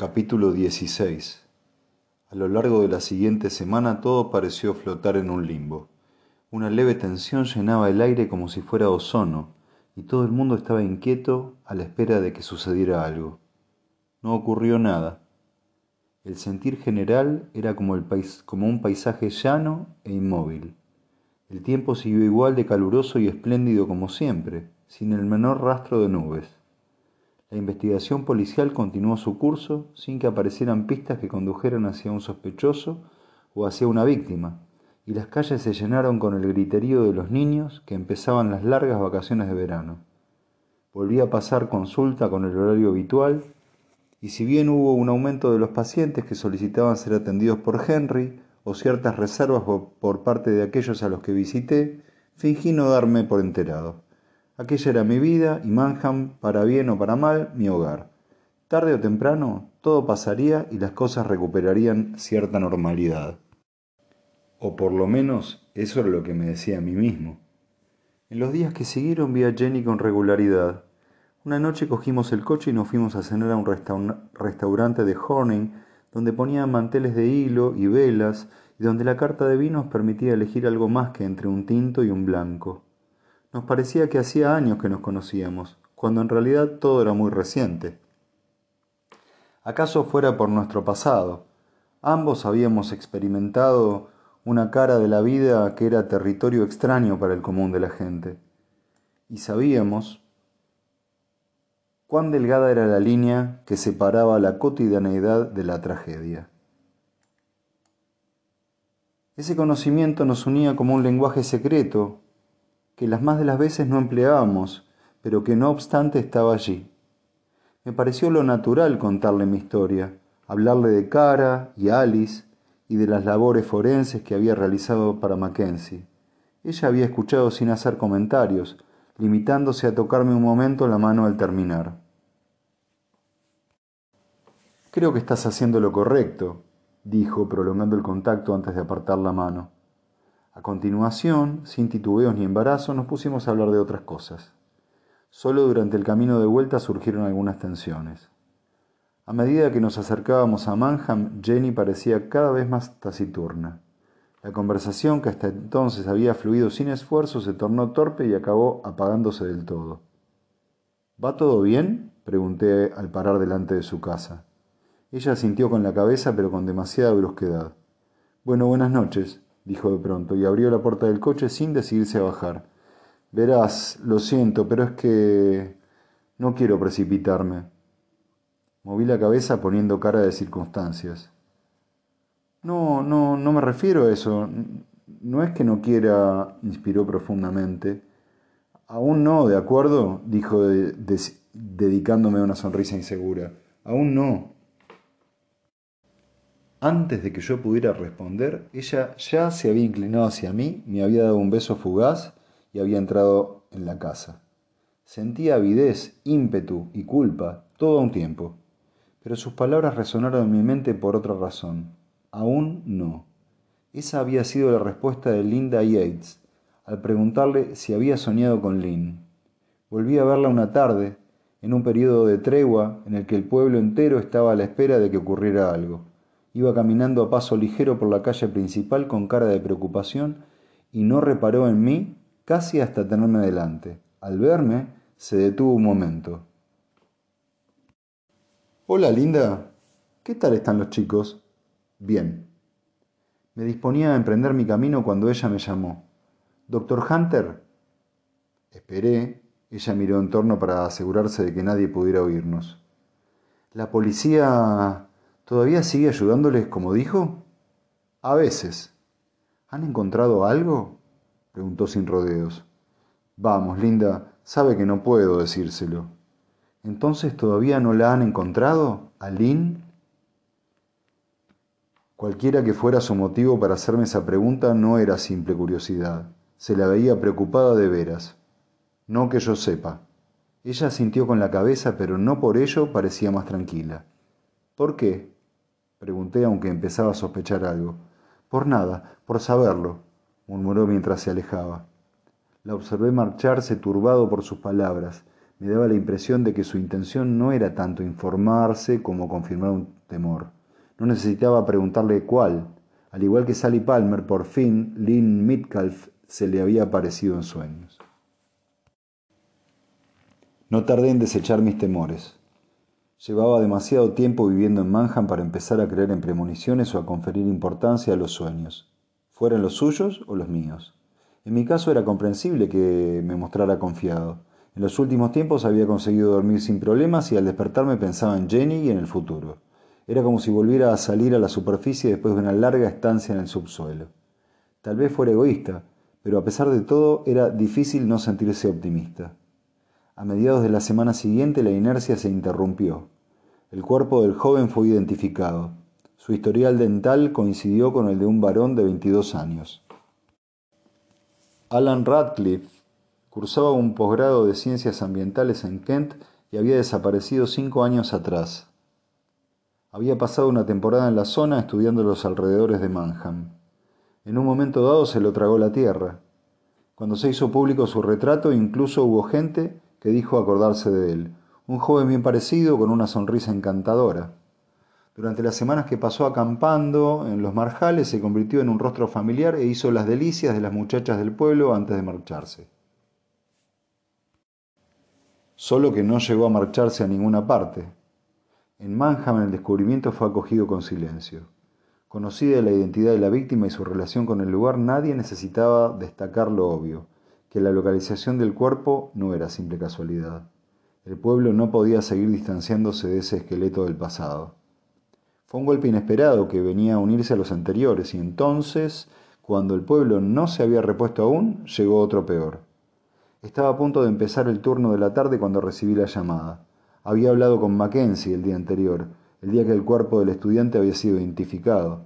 Capítulo 16 A lo largo de la siguiente semana todo pareció flotar en un limbo. Una leve tensión llenaba el aire como si fuera ozono, y todo el mundo estaba inquieto a la espera de que sucediera algo. No ocurrió nada. El sentir general era como, como un paisaje llano e inmóvil. El tiempo siguió igual de caluroso y espléndido como siempre, sin el menor rastro de nubes. La investigación policial continuó su curso sin que aparecieran pistas que condujeran hacia un sospechoso o hacia una víctima, y las calles se llenaron con el griterío de los niños que empezaban las largas vacaciones de verano. Volví a pasar consulta con el horario habitual, y si bien hubo un aumento de los pacientes que solicitaban ser atendidos por Henry o ciertas reservas por parte de aquellos a los que visité, fingí no darme por enterado. Aquella era mi vida y Manham, para bien o para mal, mi hogar. Tarde o temprano, todo pasaría y las cosas recuperarían cierta normalidad. O por lo menos eso era lo que me decía a mí mismo. En los días que siguieron vi a Jenny con regularidad. Una noche cogimos el coche y nos fuimos a cenar a un restaurante de Horning, donde ponían manteles de hilo y velas, y donde la carta de vinos permitía elegir algo más que entre un tinto y un blanco. Nos parecía que hacía años que nos conocíamos, cuando en realidad todo era muy reciente. ¿Acaso fuera por nuestro pasado? Ambos habíamos experimentado una cara de la vida que era territorio extraño para el común de la gente. Y sabíamos cuán delgada era la línea que separaba la cotidianeidad de la tragedia. Ese conocimiento nos unía como un lenguaje secreto que las más de las veces no empleábamos, pero que no obstante estaba allí. Me pareció lo natural contarle mi historia, hablarle de Cara y Alice y de las labores forenses que había realizado para Mackenzie. Ella había escuchado sin hacer comentarios, limitándose a tocarme un momento la mano al terminar. Creo que estás haciendo lo correcto, dijo, prolongando el contacto antes de apartar la mano. A continuación, sin titubeos ni embarazo, nos pusimos a hablar de otras cosas. Solo durante el camino de vuelta surgieron algunas tensiones. A medida que nos acercábamos a Manham, Jenny parecía cada vez más taciturna. La conversación, que hasta entonces había fluido sin esfuerzo, se tornó torpe y acabó apagándose del todo. ¿Va todo bien? pregunté al parar delante de su casa. Ella sintió con la cabeza, pero con demasiada brusquedad. Bueno, buenas noches, dijo de pronto, y abrió la puerta del coche sin decidirse a bajar. Verás, lo siento, pero es que no quiero precipitarme. Moví la cabeza poniendo cara de circunstancias. No, no, no me refiero a eso. No es que no quiera, inspiró profundamente. Aún no, ¿de acuerdo? dijo dedicándome a una sonrisa insegura. Aún no. Antes de que yo pudiera responder, ella ya se había inclinado hacia mí, me había dado un beso fugaz y había entrado en la casa. Sentía avidez, ímpetu y culpa todo un tiempo, pero sus palabras resonaron en mi mente por otra razón. Aún no. Esa había sido la respuesta de Linda Yates al preguntarle si había soñado con Lynn. Volví a verla una tarde, en un periodo de tregua en el que el pueblo entero estaba a la espera de que ocurriera algo. Iba caminando a paso ligero por la calle principal con cara de preocupación y no reparó en mí casi hasta tenerme delante. Al verme, se detuvo un momento. Hola, linda. ¿Qué tal están los chicos? Bien. Me disponía a emprender mi camino cuando ella me llamó. ¿Doctor Hunter? Esperé. Ella miró en torno para asegurarse de que nadie pudiera oírnos. La policía ¿Todavía sigue ayudándoles como dijo? A veces. ¿Han encontrado algo? preguntó sin rodeos. Vamos, Linda, sabe que no puedo decírselo. ¿Entonces todavía no la han encontrado? ¿A Lynn? Cualquiera que fuera su motivo para hacerme esa pregunta no era simple curiosidad. Se la veía preocupada de veras. No que yo sepa. Ella sintió con la cabeza, pero no por ello parecía más tranquila. ¿Por qué? Pregunté aunque empezaba a sospechar algo. Por nada, por saberlo, murmuró mientras se alejaba. La observé marcharse turbado por sus palabras, Me daba la impresión de que su intención no era tanto informarse como confirmar un temor. No necesitaba preguntarle cuál. Al igual que Sally Palmer, por fin Lynn Mitcalf se le había aparecido en sueños. No tardé en desechar mis temores. Llevaba demasiado tiempo viviendo en Manhattan para empezar a creer en premoniciones o a conferir importancia a los sueños, fueran los suyos o los míos. En mi caso era comprensible que me mostrara confiado. En los últimos tiempos había conseguido dormir sin problemas y al despertarme pensaba en Jenny y en el futuro. Era como si volviera a salir a la superficie después de una larga estancia en el subsuelo. Tal vez fuera egoísta, pero a pesar de todo era difícil no sentirse optimista. A mediados de la semana siguiente la inercia se interrumpió. El cuerpo del joven fue identificado. Su historial dental coincidió con el de un varón de 22 años. Alan Radcliffe cursaba un posgrado de ciencias ambientales en Kent y había desaparecido cinco años atrás. Había pasado una temporada en la zona estudiando los alrededores de Manhattan. En un momento dado se lo tragó la tierra. Cuando se hizo público su retrato, incluso hubo gente que dijo acordarse de él, un joven bien parecido con una sonrisa encantadora. Durante las semanas que pasó acampando en los marjales se convirtió en un rostro familiar e hizo las delicias de las muchachas del pueblo antes de marcharse. Solo que no llegó a marcharse a ninguna parte. En Manhattan el descubrimiento fue acogido con silencio. Conocida la identidad de la víctima y su relación con el lugar, nadie necesitaba destacar lo obvio que la localización del cuerpo no era simple casualidad. El pueblo no podía seguir distanciándose de ese esqueleto del pasado. Fue un golpe inesperado que venía a unirse a los anteriores y entonces, cuando el pueblo no se había repuesto aún, llegó otro peor. Estaba a punto de empezar el turno de la tarde cuando recibí la llamada. Había hablado con Mackenzie el día anterior, el día que el cuerpo del estudiante había sido identificado.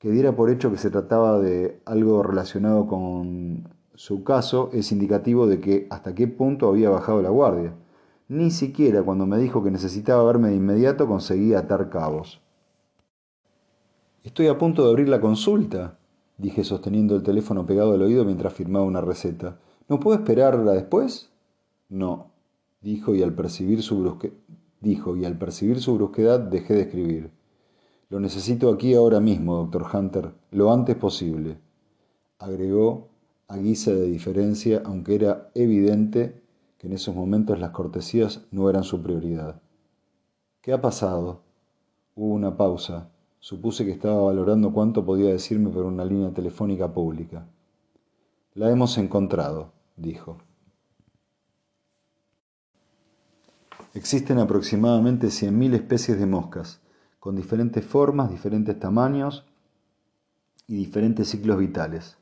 Que diera por hecho que se trataba de algo relacionado con su caso es indicativo de que hasta qué punto había bajado la guardia. Ni siquiera cuando me dijo que necesitaba verme de inmediato conseguí atar cabos. Estoy a punto de abrir la consulta, dije sosteniendo el teléfono pegado al oído mientras firmaba una receta. ¿No puedo esperarla después? No, dijo y al percibir su dijo y al percibir su brusquedad dejé de escribir. Lo necesito aquí ahora mismo, doctor Hunter, lo antes posible. Agregó a guisa de diferencia, aunque era evidente que en esos momentos las cortesías no eran su prioridad. ¿Qué ha pasado? Hubo una pausa. Supuse que estaba valorando cuánto podía decirme por una línea telefónica pública. La hemos encontrado, dijo. Existen aproximadamente 100.000 especies de moscas, con diferentes formas, diferentes tamaños y diferentes ciclos vitales.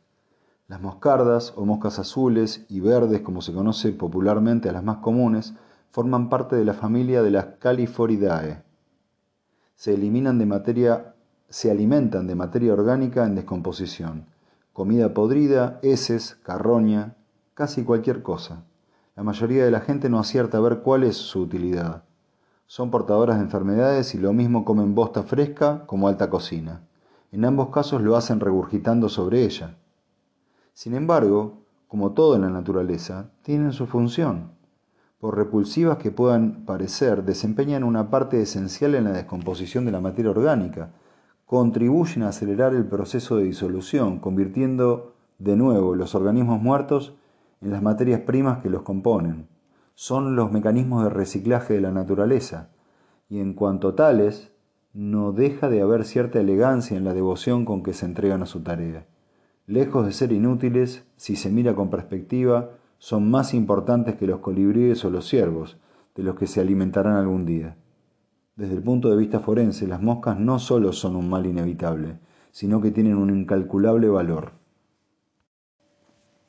Las moscardas, o moscas azules y verdes, como se conoce popularmente a las más comunes, forman parte de la familia de las Califoridae. Se, eliminan de materia, se alimentan de materia orgánica en descomposición, comida podrida, heces, carroña, casi cualquier cosa. La mayoría de la gente no acierta a ver cuál es su utilidad. Son portadoras de enfermedades y lo mismo comen bosta fresca como alta cocina. En ambos casos lo hacen regurgitando sobre ella. Sin embargo, como todo en la naturaleza, tienen su función. Por repulsivas que puedan parecer, desempeñan una parte esencial en la descomposición de la materia orgánica, contribuyen a acelerar el proceso de disolución, convirtiendo de nuevo los organismos muertos en las materias primas que los componen. Son los mecanismos de reciclaje de la naturaleza, y en cuanto tales, no deja de haber cierta elegancia en la devoción con que se entregan a su tarea. Lejos de ser inútiles, si se mira con perspectiva, son más importantes que los colibríes o los ciervos, de los que se alimentarán algún día. Desde el punto de vista forense, las moscas no solo son un mal inevitable, sino que tienen un incalculable valor.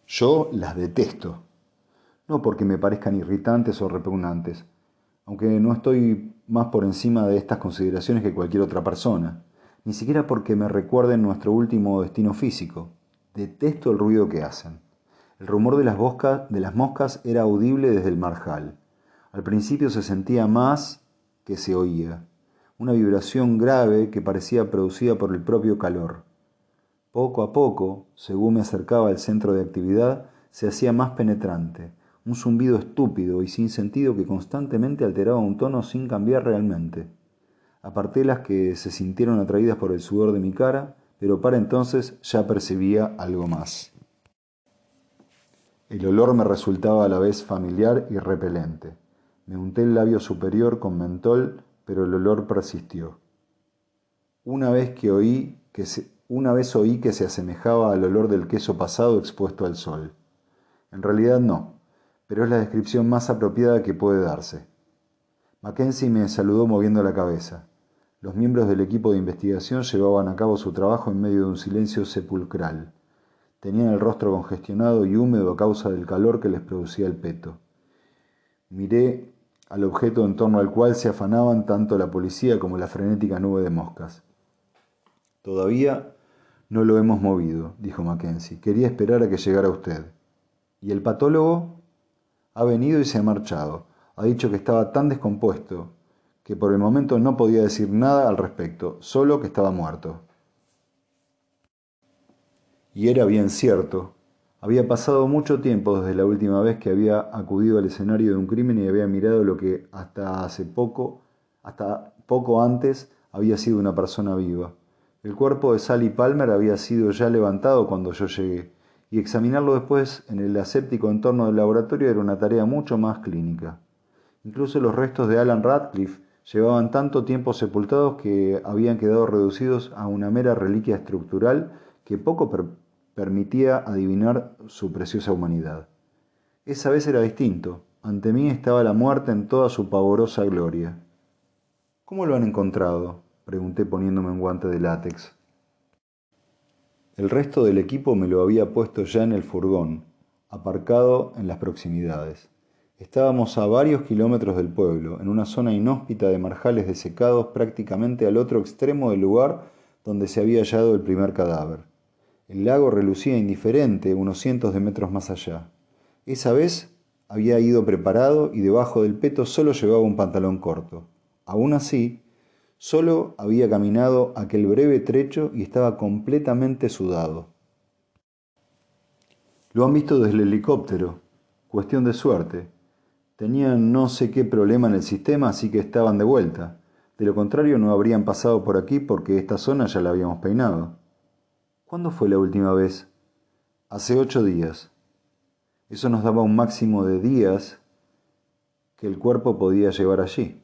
Yo las detesto, no porque me parezcan irritantes o repugnantes, aunque no estoy más por encima de estas consideraciones que cualquier otra persona, ni siquiera porque me recuerden nuestro último destino físico, Detesto el ruido que hacen. El rumor de las, de las moscas era audible desde el marjal. Al principio se sentía más que se oía, una vibración grave que parecía producida por el propio calor. Poco a poco, según me acercaba al centro de actividad, se hacía más penetrante, un zumbido estúpido y sin sentido que constantemente alteraba un tono sin cambiar realmente. Aparté las que se sintieron atraídas por el sudor de mi cara, pero para entonces ya percibía algo más. El olor me resultaba a la vez familiar y repelente. Me unté el labio superior con mentol, pero el olor persistió. Una vez que oí que se, una vez oí que se asemejaba al olor del queso pasado expuesto al sol. En realidad no, pero es la descripción más apropiada que puede darse. Mackenzie me saludó moviendo la cabeza. Los miembros del equipo de investigación llevaban a cabo su trabajo en medio de un silencio sepulcral. Tenían el rostro congestionado y húmedo a causa del calor que les producía el peto. Miré al objeto en torno al cual se afanaban tanto la policía como la frenética nube de moscas. Todavía no lo hemos movido, dijo Mackenzie. Quería esperar a que llegara usted. ¿Y el patólogo? Ha venido y se ha marchado. Ha dicho que estaba tan descompuesto que por el momento no podía decir nada al respecto, solo que estaba muerto. Y era bien cierto. Había pasado mucho tiempo desde la última vez que había acudido al escenario de un crimen y había mirado lo que hasta hace poco, hasta poco antes, había sido una persona viva. El cuerpo de Sally Palmer había sido ya levantado cuando yo llegué, y examinarlo después en el aséptico entorno del laboratorio era una tarea mucho más clínica. Incluso los restos de Alan Radcliffe llevaban tanto tiempo sepultados que habían quedado reducidos a una mera reliquia estructural que poco permitía adivinar su preciosa humanidad. Esa vez era distinto. Ante mí estaba la muerte en toda su pavorosa gloria. ¿Cómo lo han encontrado? pregunté poniéndome un guante de látex. El resto del equipo me lo había puesto ya en el furgón, aparcado en las proximidades. Estábamos a varios kilómetros del pueblo, en una zona inhóspita de marjales desecados prácticamente al otro extremo del lugar donde se había hallado el primer cadáver. El lago relucía indiferente unos cientos de metros más allá. Esa vez había ido preparado y debajo del peto solo llevaba un pantalón corto. Aún así, Solo había caminado aquel breve trecho y estaba completamente sudado. Lo han visto desde el helicóptero. Cuestión de suerte. Tenían no sé qué problema en el sistema, así que estaban de vuelta. De lo contrario, no habrían pasado por aquí porque esta zona ya la habíamos peinado. ¿Cuándo fue la última vez? Hace ocho días. Eso nos daba un máximo de días que el cuerpo podía llevar allí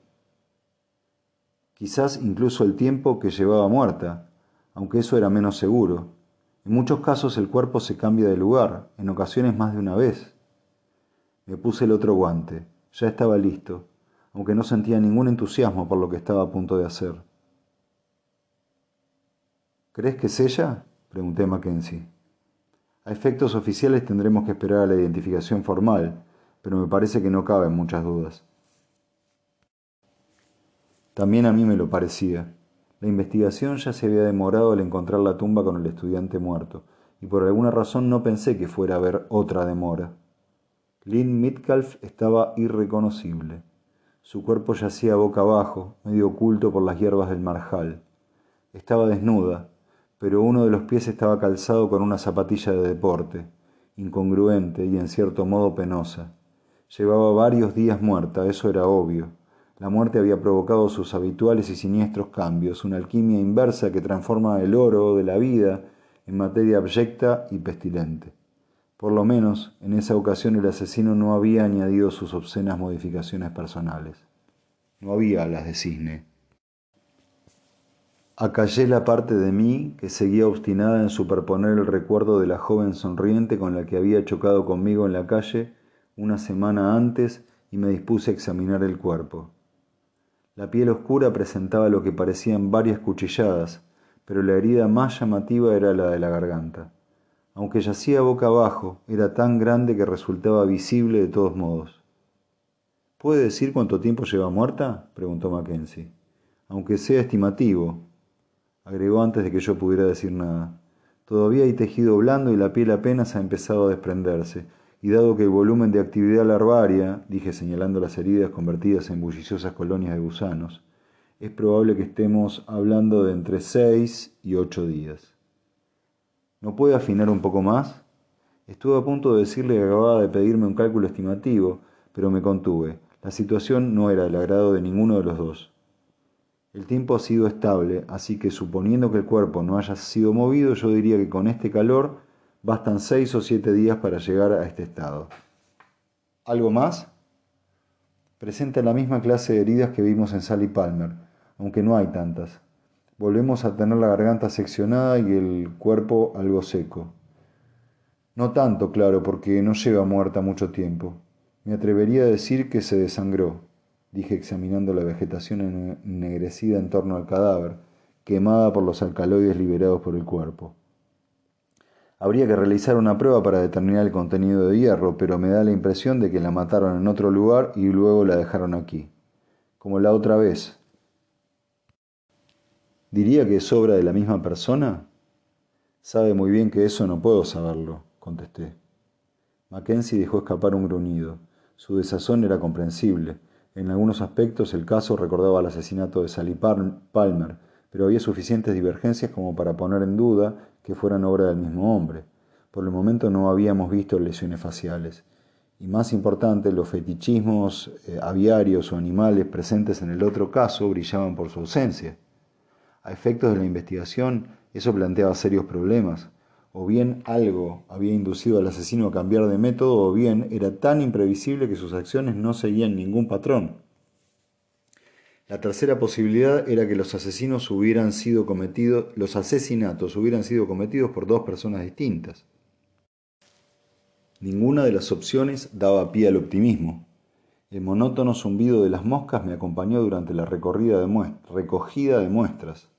quizás incluso el tiempo que llevaba muerta, aunque eso era menos seguro. En muchos casos el cuerpo se cambia de lugar, en ocasiones más de una vez. Me puse el otro guante, ya estaba listo, aunque no sentía ningún entusiasmo por lo que estaba a punto de hacer. ¿Crees que es ella? pregunté a Mackenzie. A efectos oficiales tendremos que esperar a la identificación formal, pero me parece que no caben muchas dudas. También a mí me lo parecía. La investigación ya se había demorado al encontrar la tumba con el estudiante muerto, y por alguna razón no pensé que fuera a haber otra demora. Lynn Mitcalf estaba irreconocible. Su cuerpo yacía boca abajo, medio oculto por las hierbas del marjal. Estaba desnuda, pero uno de los pies estaba calzado con una zapatilla de deporte, incongruente y en cierto modo penosa. Llevaba varios días muerta, eso era obvio la muerte había provocado sus habituales y siniestros cambios, una alquimia inversa que transforma el oro de la vida en materia abyecta y pestilente. Por lo menos, en esa ocasión el asesino no había añadido sus obscenas modificaciones personales. No había las de cisne. Acallé la parte de mí que seguía obstinada en superponer el recuerdo de la joven sonriente con la que había chocado conmigo en la calle una semana antes y me dispuse a examinar el cuerpo. La piel oscura presentaba lo que parecían varias cuchilladas, pero la herida más llamativa era la de la garganta. Aunque yacía boca abajo, era tan grande que resultaba visible de todos modos. ¿Puede decir cuánto tiempo lleva muerta? preguntó Mackenzie. Aunque sea estimativo, agregó antes de que yo pudiera decir nada. Todavía hay tejido blando y la piel apenas ha empezado a desprenderse, y dado que el volumen de actividad larvaria, dije señalando las heridas convertidas en bulliciosas colonias de gusanos, es probable que estemos hablando de entre seis y ocho días. ¿No puede afinar un poco más? Estuve a punto de decirle que acababa de pedirme un cálculo estimativo, pero me contuve. La situación no era el agrado de ninguno de los dos. El tiempo ha sido estable, así que suponiendo que el cuerpo no haya sido movido, yo diría que con este calor bastan seis o siete días para llegar a este estado. ¿Algo más? Presenta la misma clase de heridas que vimos en Sally Palmer, aunque no hay tantas. Volvemos a tener la garganta seccionada y el cuerpo algo seco. No tanto, claro, porque no lleva muerta mucho tiempo. Me atrevería a decir que se desangró, dije examinando la vegetación ennegrecida en torno al cadáver, quemada por los alcaloides liberados por el cuerpo. Habría que realizar una prueba para determinar el contenido de hierro, pero me da la impresión de que la mataron en otro lugar y luego la dejaron aquí. Como la otra vez. ¿Diría que es obra de la misma persona? Sabe muy bien que eso no puedo saberlo, contesté. Mackenzie dejó escapar un gruñido. Su desazón era comprensible. En algunos aspectos el caso recordaba el asesinato de Sally Palmer, pero había suficientes divergencias como para poner en duda que fueran obra del mismo hombre. Por el momento no habíamos visto lesiones faciales. Y más importante, los fetichismos eh, aviarios o animales presentes en el otro caso brillaban por su ausencia. A efectos de la investigación, eso planteaba serios problemas o bien algo había inducido al asesino a cambiar de método, o bien era tan imprevisible que sus acciones no seguían ningún patrón. La tercera posibilidad era que los asesinatos hubieran sido cometidos por dos personas distintas. Ninguna de las opciones daba pie al optimismo. El monótono zumbido de las moscas me acompañó durante la recorrida de recogida de muestras.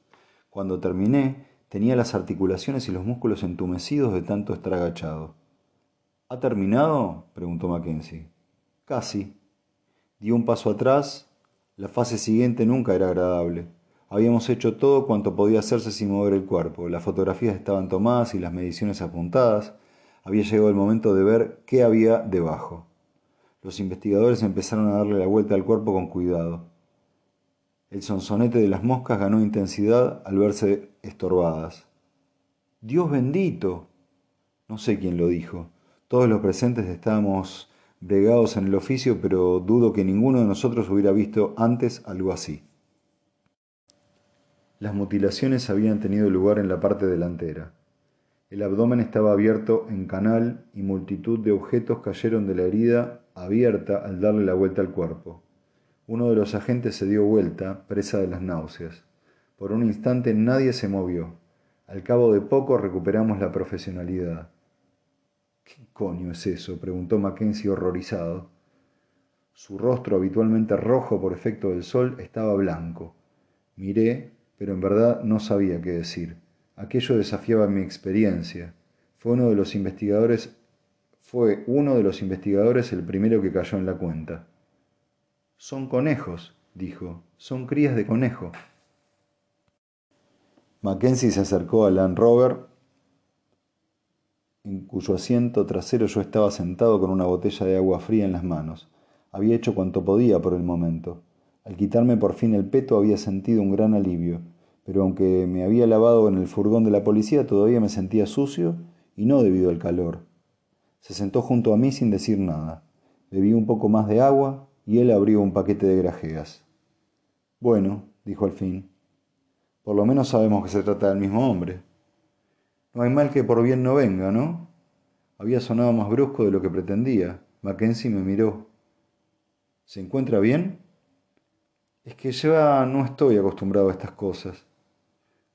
Cuando terminé, Tenía las articulaciones y los músculos entumecidos de tanto estar agachado. ¿Ha terminado? preguntó Mackenzie. Casi. Dio un paso atrás. La fase siguiente nunca era agradable. Habíamos hecho todo cuanto podía hacerse sin mover el cuerpo. Las fotografías estaban tomadas y las mediciones apuntadas. Había llegado el momento de ver qué había debajo. Los investigadores empezaron a darle la vuelta al cuerpo con cuidado. El sonsonete de las moscas ganó intensidad al verse estorbadas. Dios bendito. No sé quién lo dijo. Todos los presentes estábamos bregados en el oficio, pero dudo que ninguno de nosotros hubiera visto antes algo así. Las mutilaciones habían tenido lugar en la parte delantera. El abdomen estaba abierto en canal y multitud de objetos cayeron de la herida abierta al darle la vuelta al cuerpo. Uno de los agentes se dio vuelta, presa de las náuseas. Por un instante nadie se movió. Al cabo de poco recuperamos la profesionalidad. ¿Qué coño es eso? preguntó Mackenzie horrorizado. Su rostro, habitualmente rojo por efecto del sol, estaba blanco. Miré, pero en verdad no sabía qué decir. Aquello desafiaba mi experiencia. Fue uno de los investigadores fue uno de los investigadores el primero que cayó en la cuenta. Son conejos, dijo, son crías de conejo. Mackenzie se acercó al Land Rover, en cuyo asiento trasero yo estaba sentado con una botella de agua fría en las manos. Había hecho cuanto podía por el momento. Al quitarme por fin el peto había sentido un gran alivio, pero aunque me había lavado en el furgón de la policía todavía me sentía sucio y no debido al calor. Se sentó junto a mí sin decir nada. Bebí un poco más de agua y él abrió un paquete de grajeas. Bueno, dijo al fin, por lo menos sabemos que se trata del mismo hombre. No hay mal que por bien no venga, ¿no? Había sonado más brusco de lo que pretendía. Mackenzie me miró. ¿Se encuentra bien? Es que ya no estoy acostumbrado a estas cosas.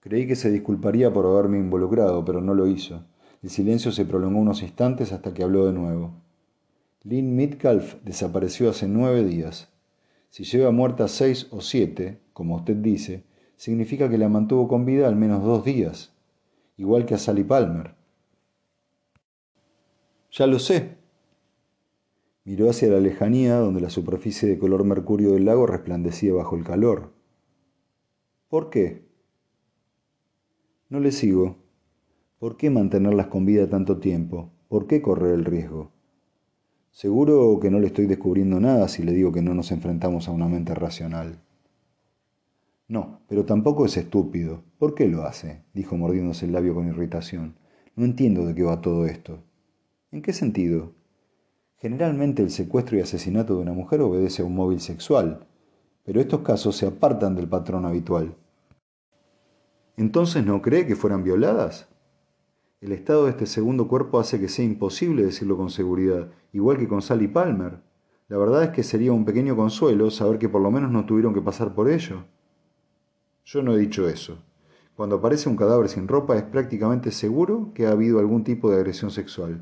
Creí que se disculparía por haberme involucrado, pero no lo hizo. El silencio se prolongó unos instantes hasta que habló de nuevo. Lynn Midcalf desapareció hace nueve días. Si lleva muerta seis o siete, como usted dice, significa que la mantuvo con vida al menos dos días, igual que a Sally Palmer. Ya lo sé. Miró hacia la lejanía donde la superficie de color mercurio del lago resplandecía bajo el calor. ¿Por qué? No le sigo. ¿Por qué mantenerlas con vida tanto tiempo? ¿Por qué correr el riesgo? Seguro que no le estoy descubriendo nada si le digo que no nos enfrentamos a una mente racional. No, pero tampoco es estúpido. ¿Por qué lo hace? dijo mordiéndose el labio con irritación. No entiendo de qué va todo esto. ¿En qué sentido? Generalmente el secuestro y asesinato de una mujer obedece a un móvil sexual, pero estos casos se apartan del patrón habitual. ¿Entonces no cree que fueran violadas? El estado de este segundo cuerpo hace que sea imposible decirlo con seguridad, igual que con Sally Palmer. La verdad es que sería un pequeño consuelo saber que por lo menos no tuvieron que pasar por ello. Yo no he dicho eso. Cuando aparece un cadáver sin ropa es prácticamente seguro que ha habido algún tipo de agresión sexual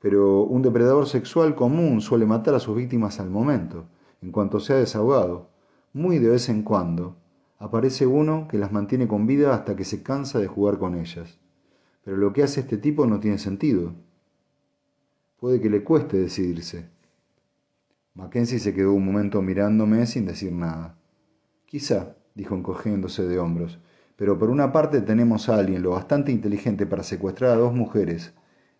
pero un depredador sexual común suele matar a sus víctimas al momento, en cuanto se ha desahogado. Muy de vez en cuando aparece uno que las mantiene con vida hasta que se cansa de jugar con ellas. Pero lo que hace este tipo no tiene sentido. Puede que le cueste decidirse. Mackenzie se quedó un momento mirándome sin decir nada. Quizá, dijo encogiéndose de hombros, pero por una parte tenemos a alguien lo bastante inteligente para secuestrar a dos mujeres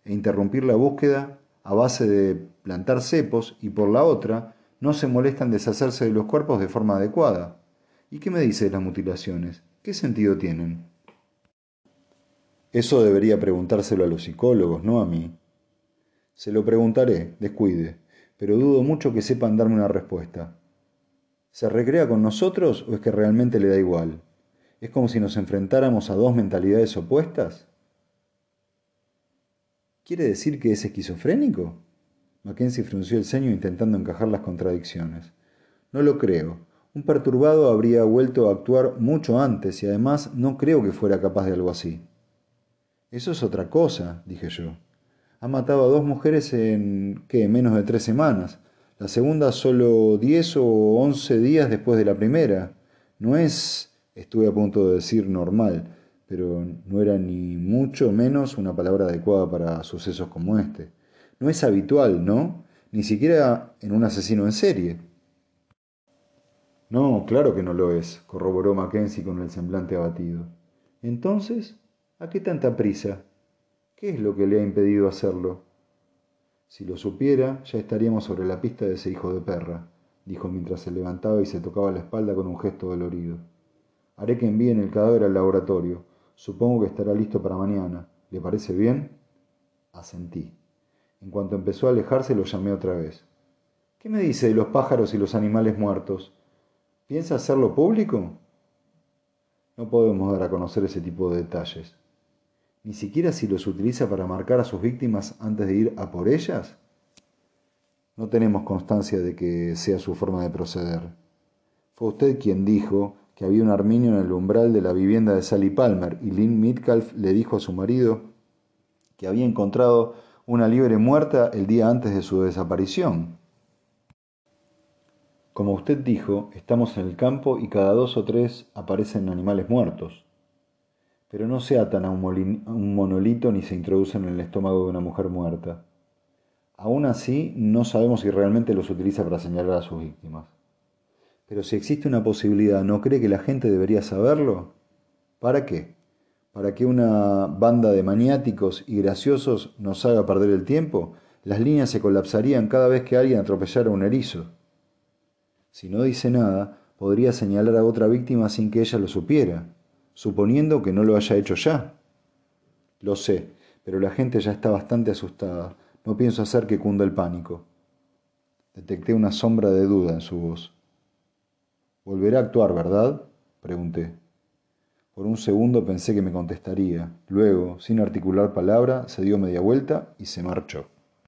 e interrumpir la búsqueda a base de plantar cepos y por la otra no se molesta en deshacerse de los cuerpos de forma adecuada. ¿Y qué me dice de las mutilaciones? ¿Qué sentido tienen? Eso debería preguntárselo a los psicólogos, no a mí. Se lo preguntaré, descuide, pero dudo mucho que sepan darme una respuesta. ¿Se recrea con nosotros o es que realmente le da igual? ¿Es como si nos enfrentáramos a dos mentalidades opuestas? ¿Quiere decir que es esquizofrénico? Mackenzie frunció el ceño intentando encajar las contradicciones. No lo creo. Un perturbado habría vuelto a actuar mucho antes y además no creo que fuera capaz de algo así. Eso es otra cosa, dije yo. Ha matado a dos mujeres en, ¿qué? menos de tres semanas. La segunda solo diez o once días después de la primera. No es, estuve a punto de decir normal, pero no era ni mucho menos una palabra adecuada para sucesos como este. No es habitual, ¿no? Ni siquiera en un asesino en serie. No, claro que no lo es, corroboró Mackenzie con el semblante abatido. Entonces, ¿a qué tanta prisa? ¿Qué es lo que le ha impedido hacerlo? Si lo supiera, ya estaríamos sobre la pista de ese hijo de perra, dijo mientras se levantaba y se tocaba la espalda con un gesto dolorido. Haré que envíen el cadáver al laboratorio. Supongo que estará listo para mañana. ¿Le parece bien? Asentí. En cuanto empezó a alejarse, lo llamé otra vez. ¿Qué me dice de los pájaros y los animales muertos? ¿Piensa hacerlo público? No podemos dar a conocer ese tipo de detalles. ¿Ni siquiera si los utiliza para marcar a sus víctimas antes de ir a por ellas? No tenemos constancia de que sea su forma de proceder. Fue usted quien dijo que había un arminio en el umbral de la vivienda de Sally Palmer y Lynn Midcalf le dijo a su marido que había encontrado una liebre muerta el día antes de su desaparición. Como usted dijo, estamos en el campo y cada dos o tres aparecen animales muertos. Pero no se atan a un, monolito ni se introducen en el estómago de una mujer muerta. Aún así, no sabemos si realmente los utiliza para señalar a sus víctimas. Pero si existe una posibilidad, ¿no cree que la gente debería saberlo? ¿Para qué? ¿Para que una banda de maniáticos y graciosos nos haga perder el tiempo? Las líneas se colapsarían cada vez que alguien atropellara un erizo. Si no dice nada, podría señalar a otra víctima sin que ella lo supiera, suponiendo que no lo haya hecho ya. Lo sé, pero la gente ya está bastante asustada. No pienso hacer que cunda el pánico. Detecté una sombra de duda en su voz. Volverá a actuar, ¿verdad? pregunté. Por un segundo pensé que me contestaría. Luego, sin articular palabra, se dio media vuelta y se marchó.